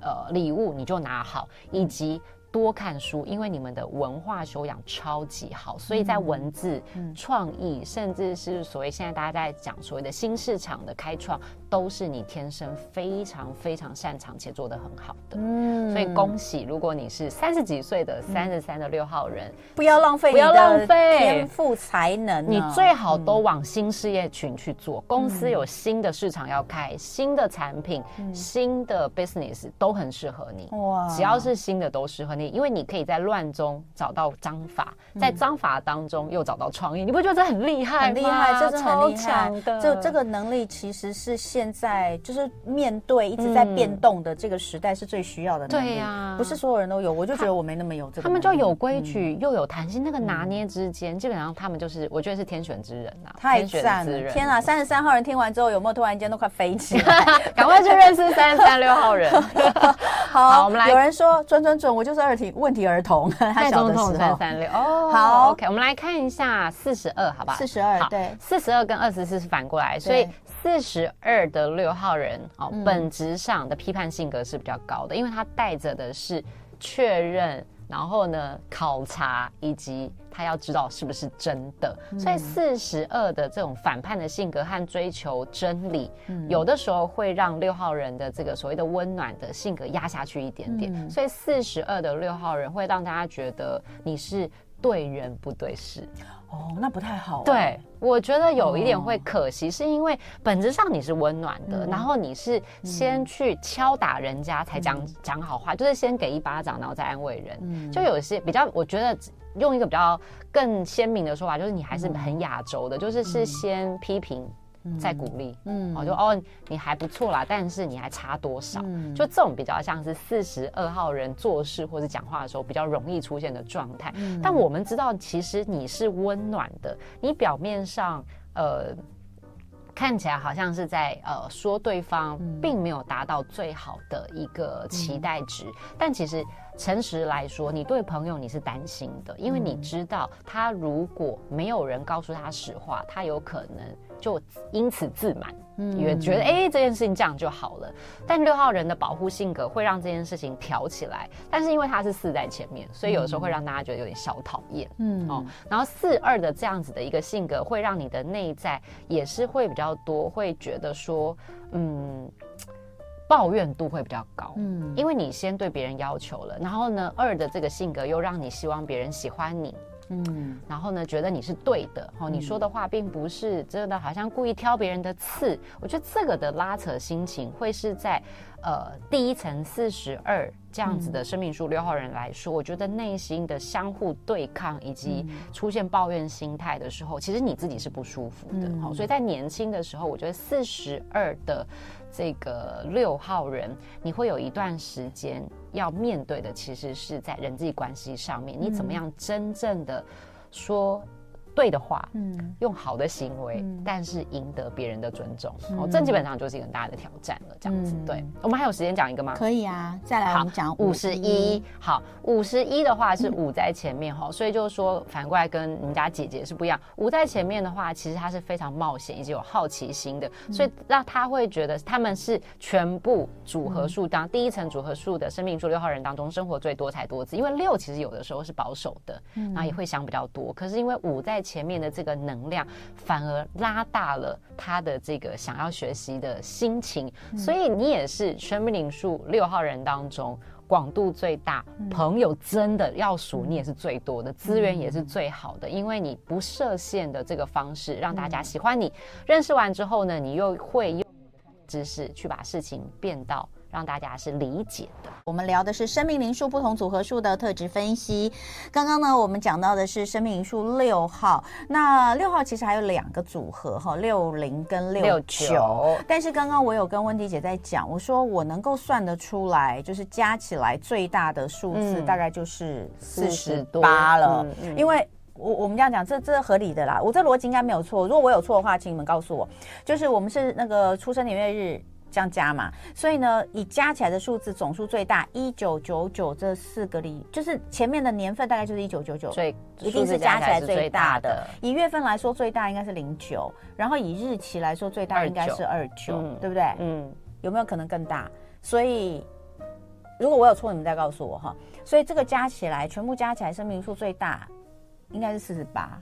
呃礼物，你就拿好，以及。多看书，因为你们的文化修养超级好，所以在文字、创意，甚至是所谓现在大家在讲所谓的新市场的开创，都是你天生非常非常擅长且做得很好的。嗯，所以恭喜，如果你是三十几岁的三十三的六号人，不要浪费，不要浪费天赋才能，你最好都往新事业群去做。公司有新的市场要开，新的产品、新的 business 都很适合你。哇，只要是新的都适合你。因为你可以在乱中找到章法，在章法当中又找到创意，你不觉得这很厉害？很厉害，这是很厉害的。这这个能力其实是现在就是面对一直在变动的这个时代是最需要的能力。对呀，不是所有人都有，我就觉得我没那么有这个。他们就有规矩又有弹性，那个拿捏之间，基本上他们就是我觉得是天选之人呐，太赞了！天啊，三十三号人听完之后有没有突然间都快飞起来？[LAUGHS] 赶快去认识三十三六号人。[LAUGHS] 好，我们来。有人说准准准，我就是二题问题儿童。[LAUGHS] 他小的时候三三六哦，好，OK，我们来看一下四十二，好吧？四十二，对，四十二跟二十四是反过来，所以四十二的六号人哦，本质上的批判性格是比较高的，因为他带着的是确认。然后呢，考察以及他要知道是不是真的，嗯、所以四十二的这种反叛的性格和追求真理，嗯、有的时候会让六号人的这个所谓的温暖的性格压下去一点点。嗯、所以四十二的六号人会让大家觉得你是对人不对事。哦，那不太好啊。对，我觉得有一点会可惜，是因为本质上你是温暖的，然后你是先去敲打人家才讲讲好话，就是先给一巴掌，然后再安慰人。就有些比较，我觉得用一个比较更鲜明的说法，就是你还是很亚洲的，就是是先批评。在鼓励，嗯，我就哦，你还不错啦，但是你还差多少？嗯、就这种比较像是四十二号人做事或者讲话的时候比较容易出现的状态。嗯、但我们知道，其实你是温暖的，你表面上呃看起来好像是在呃说对方并没有达到最好的一个期待值，嗯、但其实。诚实来说，你对朋友你是担心的，因为你知道他如果没有人告诉他实话，他有可能就因此自满，嗯，也觉得哎、欸、这件事情这样就好了。但六号人的保护性格会让这件事情挑起来，但是因为他是四在前面，所以有的时候会让大家觉得有点小讨厌，嗯哦。然后四二的这样子的一个性格，会让你的内在也是会比较多，会觉得说，嗯。抱怨度会比较高，嗯，因为你先对别人要求了，然后呢，二的这个性格又让你希望别人喜欢你，嗯，然后呢，觉得你是对的，哦，你说的话并不是真的，好像故意挑别人的刺。我觉得这个的拉扯心情会是在，呃，第一层四十二这样子的生命数六号人来说，我觉得内心的相互对抗以及出现抱怨心态的时候，其实你自己是不舒服的，好，所以在年轻的时候，我觉得四十二的。这个六号人，你会有一段时间要面对的，其实是在人际关系上面，你怎么样真正的说对的话，嗯，用好的行为，嗯、但是赢得别人的尊重，嗯、哦，这基本上就是一个很大的挑战了。这样子，嗯、对，我们还有时间讲一个吗？可以啊，再来我们讲五十一。好，五十一的话是五在前面哈，嗯、所以就是说反过来跟你们家姐姐是不一样。五在前面的话，其实他是非常冒险以及有好奇心的，嗯、所以让他会觉得他们是全部组合数当、嗯、第一层组合数的生命数六号人当中生活最多才多姿，因为六其实有的时候是保守的，嗯，然后也会想比较多，可是因为五在。前面的这个能量反而拉大了他的这个想要学习的心情，嗯、所以你也是生命灵数六号人当中广度最大，嗯、朋友真的要数你也是最多的，资、嗯、源也是最好的，因为你不设限的这个方式让大家喜欢你。嗯、认识完之后呢，你又会用知识去把事情变到。让大家是理解的。我们聊的是生命灵数不同组合数的特质分析。刚刚呢，我们讲到的是生命灵数六号。那六号其实还有两个组合哈，六零跟六九。但是刚刚我有跟温迪姐在讲，我说我能够算得出来，就是加起来最大的数字大概就是四十八了。嗯嗯、因为我我们这样讲，这这合理的啦。我这逻辑应该没有错。如果我有错的话，请你们告诉我。就是我们是那个出生年月日。这样加嘛，所以呢，以加起来的数字总数最大一九九九这四个里，就是前面的年份大概就是一九九九，所以一定是加起来最大的。以月份来说，最大应该是零九，然后以日期来说，最大应该是二九，对不对？嗯，有没有可能更大？所以如果我有错，你们再告诉我哈。所以这个加起来，全部加起来，生命数最大应该是四十八。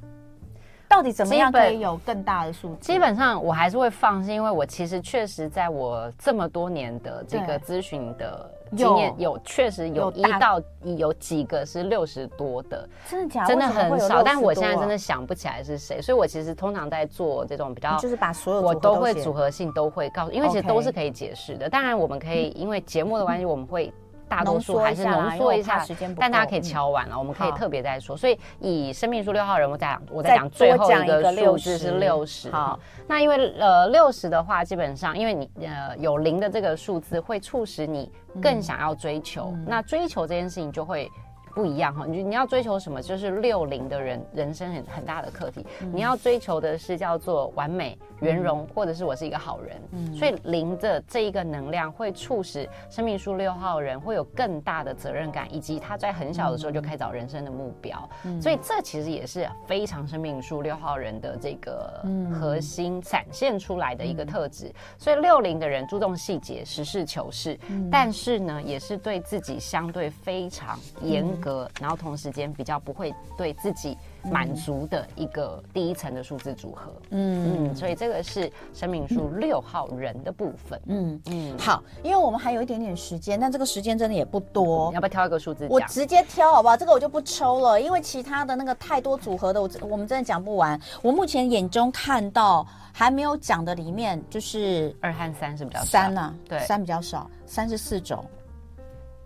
到底怎么样可以有更大的数字？基本上我还是会放心，因为我其实确实在我这么多年的这个咨询的经验，有确实有一到有几个是六十多的，真的假的？真的很少，但我现在真的想不起来是谁，所以我其实通常在做这种比较，就是把所有我都会组合性都会告诉，因为其实都是可以解释的。当然我们可以因为节目的关系，[LAUGHS] 我们会。大多数还是浓缩一下，时间但大家可以敲完了，嗯、我们可以特别再说。所以以生命数六号人物在讲，我在讲最后一个数字是六十。好，那因为呃六十的话，基本上因为你呃有零的这个数字，会促使你更想要追求。嗯、那追求这件事情就会。不一样哈，你你要追求什么？就是六零的人人生很很大的课题。嗯、你要追求的是叫做完美、圆融，嗯、或者是我是一个好人。嗯，所以零的这一个能量会促使生命数六号人会有更大的责任感，以及他在很小的时候就开始找人生的目标。嗯，所以这其实也是非常生命数六号人的这个核心展现出来的一个特质。嗯、所以六零的人注重细节、实事求是，嗯、但是呢，也是对自己相对非常严格。个，然后同时间比较不会对自己满足的一个第一层的数字组合，嗯嗯，所以这个是生命数六号人的部分，嗯嗯，好，因为我们还有一点点时间，但这个时间真的也不多，要不要挑一个数字？我直接挑好不好？这个我就不抽了，因为其他的那个太多组合的，我我们真的讲不完。我目前眼中看到还没有讲的里面，就是二和三是比较少三呢，对，三比较少，三十四种，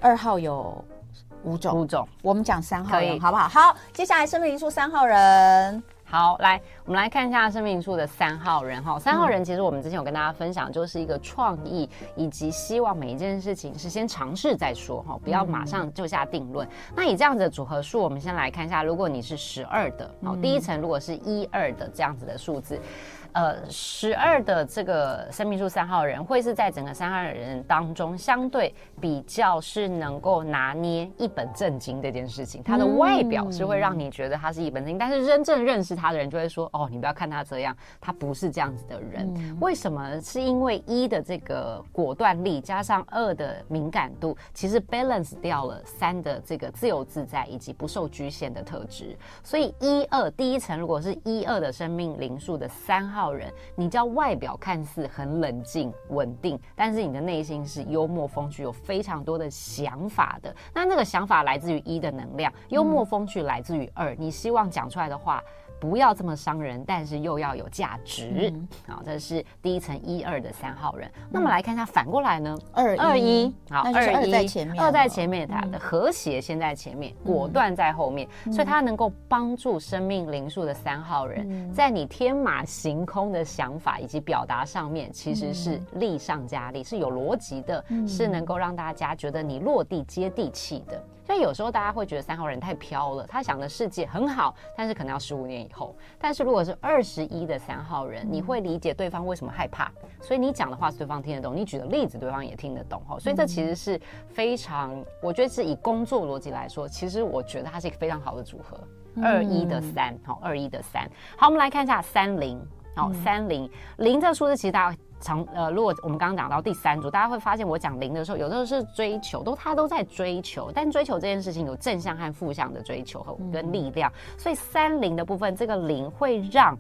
二号有。五种，五种，我们讲三号人，好不好？好，接下来生命灵数三号人，好，来，我们来看一下生命数的三号人哈。三号人其实我们之前有跟大家分享，就是一个创意以及希望每一件事情是先尝试再说哈，不要马上就下定论。那以这样子的组合数，我们先来看一下，如果你是十二的，好，第一层如果是一二的这样子的数字。呃，十二的这个生命数三号人会是在整个三号人当中相对比较是能够拿捏一本正经这件事情。他的外表是会让你觉得他是一本正经，但是真正认识他的人就会说：“哦，你不要看他这样，他不是这样子的人。”为什么？是因为一的这个果断力加上二的敏感度，其实 balance 掉了三的这个自由自在以及不受局限的特质。所以一二第一层如果是一二的生命灵数的三号。人，你叫外表看似很冷静稳定，但是你的内心是幽默风趣，有非常多的想法的。那那个想法来自于一的能量，幽默风趣来自于二。你希望讲出来的话。不要这么伤人，但是又要有价值。嗯、好，这是第一层一二的三号人。嗯、那么来看一下反过来呢？二二一，好，二一。在前面，二在前面，它的和谐先在前面，嗯、果断在后面，嗯、所以它能够帮助生命灵数的三号人，嗯、在你天马行空的想法以及表达上面，其实是力上加力，是有逻辑的，嗯、是能够让大家觉得你落地接地气的。所以有时候大家会觉得三号人太飘了，他想的世界很好，但是可能要十五年以后。但是如果是二十一的三号人，你会理解对方为什么害怕，所以你讲的话对方听得懂，你举的例子对方也听得懂哈。所以这其实是非常，我觉得是以工作逻辑来说，其实我觉得它是一个非常好的组合。二一的三，好，二一的三。好，我们来看一下三零，好，三零零这个数字其实大家。长呃，如果我们刚刚讲到第三组，大家会发现我讲零的时候，有的时候是追求，都他都在追求，但追求这件事情有正向和负向的追求和跟力量，嗯、所以三零的部分，这个零会让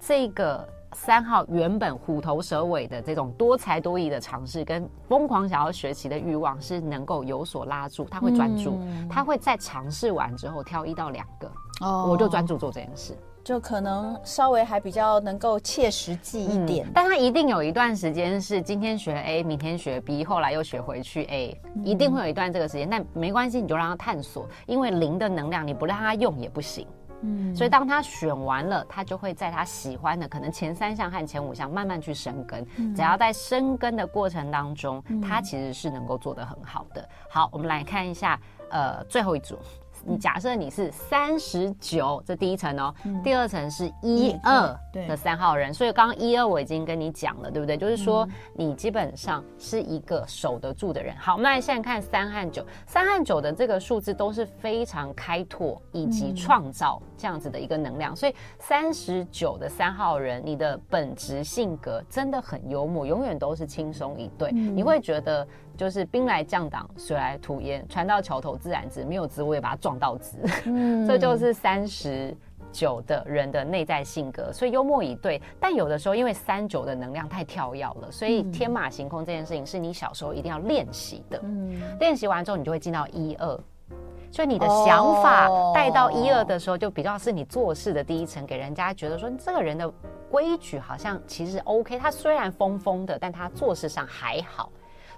这个三号原本虎头蛇尾的这种多才多艺的尝试跟疯狂想要学习的欲望是能够有所拉住，他会专注，嗯、他会在尝试完之后挑一到两个，哦，我就专注做这件事。就可能稍微还比较能够切实际一点，嗯，但他一定有一段时间是今天学 A，明天学 B，后来又学回去 A，一定会有一段这个时间。但没关系，你就让他探索，因为零的能量你不让他用也不行。嗯，所以当他选完了，他就会在他喜欢的可能前三项和前五项慢慢去生根。只要在生根的过程当中，他其实是能够做得很好的。好，我们来看一下，呃，最后一组。你假设你是三十九，这第一层哦，嗯、第二层是一二的三号人，所以刚刚一二我已经跟你讲了，对不对？就是说你基本上是一个守得住的人。好，我们来现在看三和九，三和九的这个数字都是非常开拓以及创造这样子的一个能量，所以三十九的三号人，你的本质性格真的很幽默，永远都是轻松一对，你会觉得。就是兵来将挡，水来土掩，船到桥头自然直，没有直我也把它撞到直。[LAUGHS] 嗯，这就是三十九的人的内在性格，所以幽默以对。但有的时候，因为三九的能量太跳跃了，所以天马行空这件事情是你小时候一定要练习的。嗯，练习完之后，你就会进到一二，所以你的想法带到一二的时候，就比较是你做事的第一层，给人家觉得说这个人的规矩好像其实 OK。他虽然疯疯的，但他做事上还好。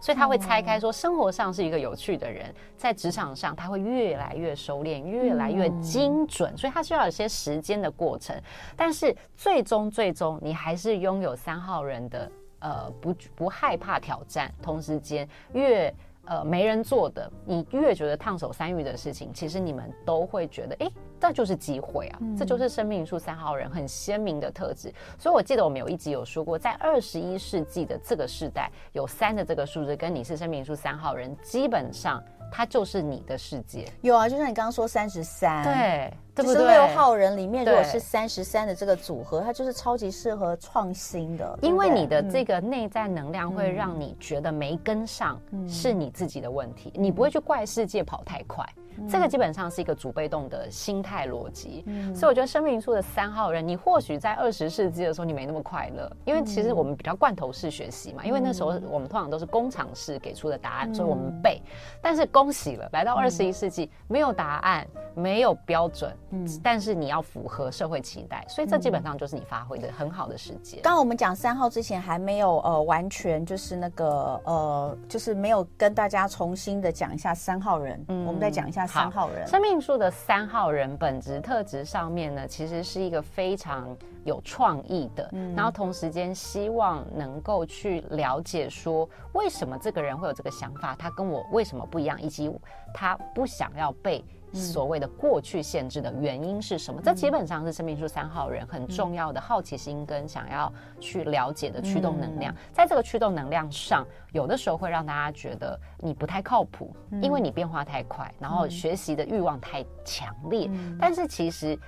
所以他会拆开说，生活上是一个有趣的人，在职场上他会越来越收敛，越来越精准。所以他需要有些时间的过程，但是最终最终你还是拥有三号人的呃不不害怕挑战，同时间越。呃，没人做的，你越觉得烫手山芋的事情，其实你们都会觉得，哎，这就是机会啊，嗯、这就是生命数三号人很鲜明的特质。所以我记得我们有一集有说过，在二十一世纪的这个时代，有三的这个数字，跟你是生命数三号人，基本上。它就是你的世界，有啊，就像你刚刚说三十三，对，就是六号人里面，如果是三十三的这个组合，它就是超级适合创新的，因为你的这个内在能量会让你觉得没跟上是你自己的问题，你不会去怪世界跑太快。这个基本上是一个主被动的心态逻辑，嗯、所以我觉得生命数的三号人，你或许在二十世纪的时候你没那么快乐，因为其实我们比较罐头式学习嘛，嗯、因为那时候我们通常都是工厂式给出的答案，嗯、所以我们背。但是恭喜了，来到二十一世纪，嗯、没有答案，没有标准，嗯，但是你要符合社会期待，所以这基本上就是你发挥的很好的时间。刚刚我们讲三号之前还没有呃完全就是那个呃就是没有跟大家重新的讲一下三号人，嗯，我们再讲一下三号人。生命数的三号人本质特质上面呢，其实是一个非常有创意的，嗯，然后同时间希望能够去了解说为什么这个人会有这个想法，他跟我为什么不一样，以及他不想要被。所谓的过去限制的原因是什么？这基本上是生命数三号人很重要的好奇心跟想要去了解的驱动能量。在这个驱动能量上，有的时候会让大家觉得你不太靠谱，因为你变化太快，然后学习的欲望太强烈。但是其实。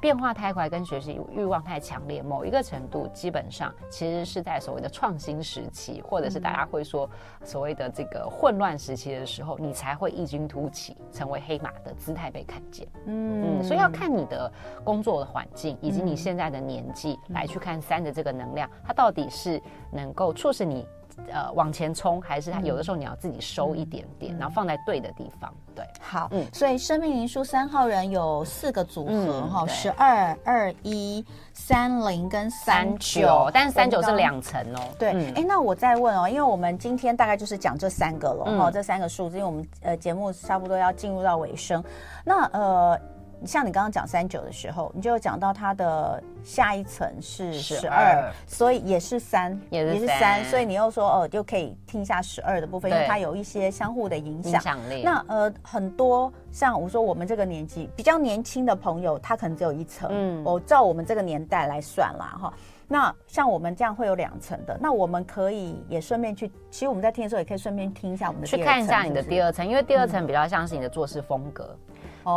变化太快，跟学习欲望太强烈，某一个程度，基本上其实是在所谓的创新时期，或者是大家会说所谓的这个混乱时期的时候，你才会异军突起，成为黑马的姿态被看见。嗯，嗯，所以要看你的工作的环境以及你现在的年纪来去看三的这个能量，它到底是能够促使你。呃，往前冲，还是他有的时候你要自己收一点点，嗯、然后放在对的地方。对，好，嗯，所以生命灵数三号人有四个组合哈，十二、二一、三零跟三九，但是三九是两层哦。对，哎、嗯，那我再问哦，因为我们今天大概就是讲这三个了哈，嗯、这三个数字，因为我们呃节目差不多要进入到尾声，那呃。像你刚刚讲三九的时候，你就讲到它的下一层是十二，所以也是三，也是三，所以你又说哦，就可以听一下十二的部分，因为它有一些相互的影响。影响力。那呃，很多像我说我们这个年纪比较年轻的朋友，他可能只有一层。嗯，我照我们这个年代来算啦哈。那像我们这样会有两层的，那我们可以也顺便去，其实我们在听的时候也可以顺便听一下我们的第二层，去看一下你的第二层，因为第二层比较像是你的做事风格。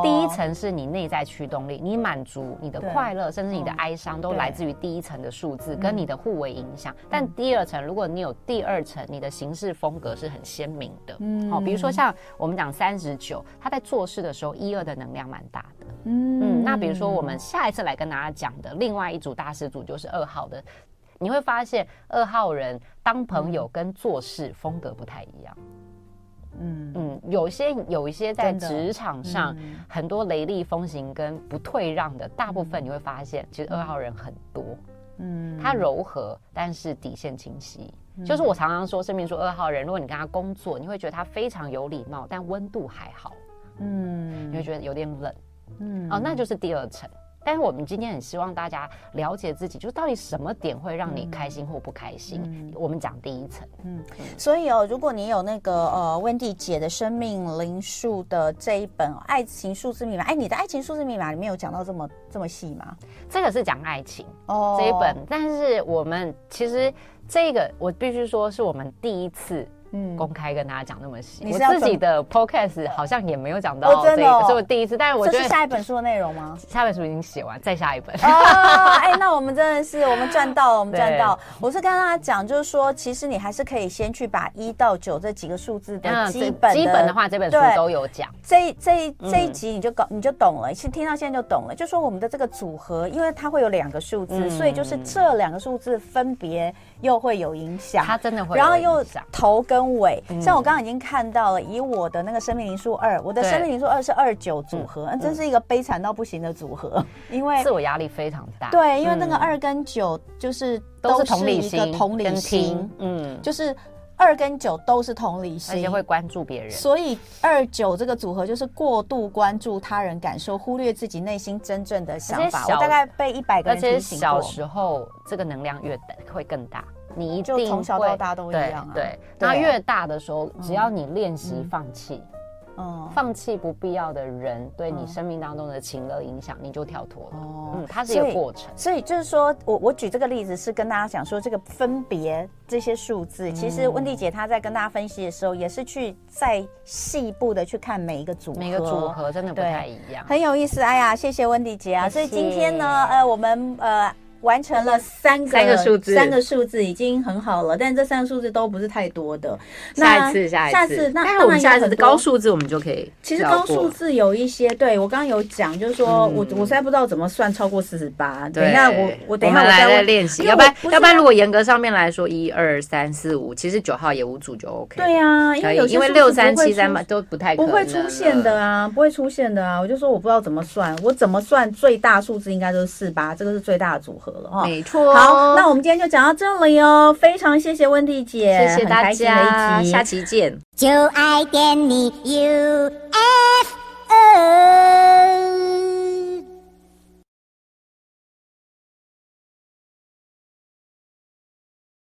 第一层是你内在驱动力，你满足你的快乐，甚至你的哀伤，都来自于第一层的数字跟你的互为影响。但第二层，如果你有第二层，你的行事风格是很鲜明的。嗯，好，比如说像我们讲三十九，他在做事的时候，一二的能量蛮大的。嗯，那比如说我们下一次来跟大家讲的另外一组大师组就是二号的，你会发现二号人当朋友跟做事风格不太一样。嗯嗯，有些有一些在职场上很多雷厉风行跟不退让的，大部分你会发现，其实二号人很多。嗯，他柔和，但是底线清晰。就是我常常说，生命数二号人，如果你跟他工作，你会觉得他非常有礼貌，但温度还好。嗯，你会觉得有点冷。嗯，哦，那就是第二层。但是我们今天很希望大家了解自己，就是到底什么点会让你开心或不开心。嗯、我们讲第一层，嗯，所以哦，如果你有那个呃，Wendy 姐的生命灵数的这一本爱情数字密码，哎，你的爱情数字密码里面有讲到这么这么细吗？这个是讲爱情哦，这一本，但是我们其实这个我必须说是我们第一次。嗯，公开跟大家讲那么细，我自己的 podcast 好像也没有讲到这个，是我第一次。但是我觉得这是下一本书的内容吗？下一本书已经写完，再下一本。哦，哎，那我们真的是我们赚到了，我们赚到。我是跟大家讲，就是说，其实你还是可以先去把一到九这几个数字的基本，基本的话，这本书都有讲。这这这一集你就搞你就懂了，其实听到现在就懂了。就说我们的这个组合，因为它会有两个数字，所以就是这两个数字分别又会有影响。它真的会，然后又头跟尾，像我。刚刚已经看到了，以我的那个生命灵数二，我的生命灵数二是二九组合，那真是一个悲惨到不行的组合，因为自我压力非常大。对，因为那个二跟九就是都是同理心，同理心，嗯，就是二跟九都是同理心，而且会关注别人，所以二九这个组合就是过度关注他人感受，忽略自己内心真正的想法。我大概被一百个人提醒过，小时候这个能量越大会更大。你一定从小到大都一样啊。对，那越大的时候，只要你练习放弃，嗯，放弃不必要的人对你生命当中的情乐影响，你就跳脱了。哦，嗯，它是一个过程。所以就是说我我举这个例子是跟大家讲说，这个分别这些数字，其实温蒂姐她在跟大家分析的时候，也是去再细部的去看每一个组合，每个组合真的不太一样，很有意思。哎呀，谢谢温蒂姐啊！所以今天呢，呃，我们呃。完成了三个三个数字，三个数字已经很好了，但这三个数字都不是太多的。下一次，下一次，下次那当然下一次高数字我们就可以。其实高数字有一些，对我刚刚有讲，就是说我我实在不知道怎么算超过四十八。等一下我我等一下我来再练习，要不然要不然如果严格上面来说，一二三四五，其实九号也五组就 OK。对呀，因为有因为六三七三嘛都不太不会出现的啊，不会出现的啊。我就说我不知道怎么算，我怎么算最大数字应该就是四八，这个是最大的组合没错，好，那我们今天就讲到这里哟。非常谢谢温蒂姐，谢谢大家，下期见。就爱点你 UFO。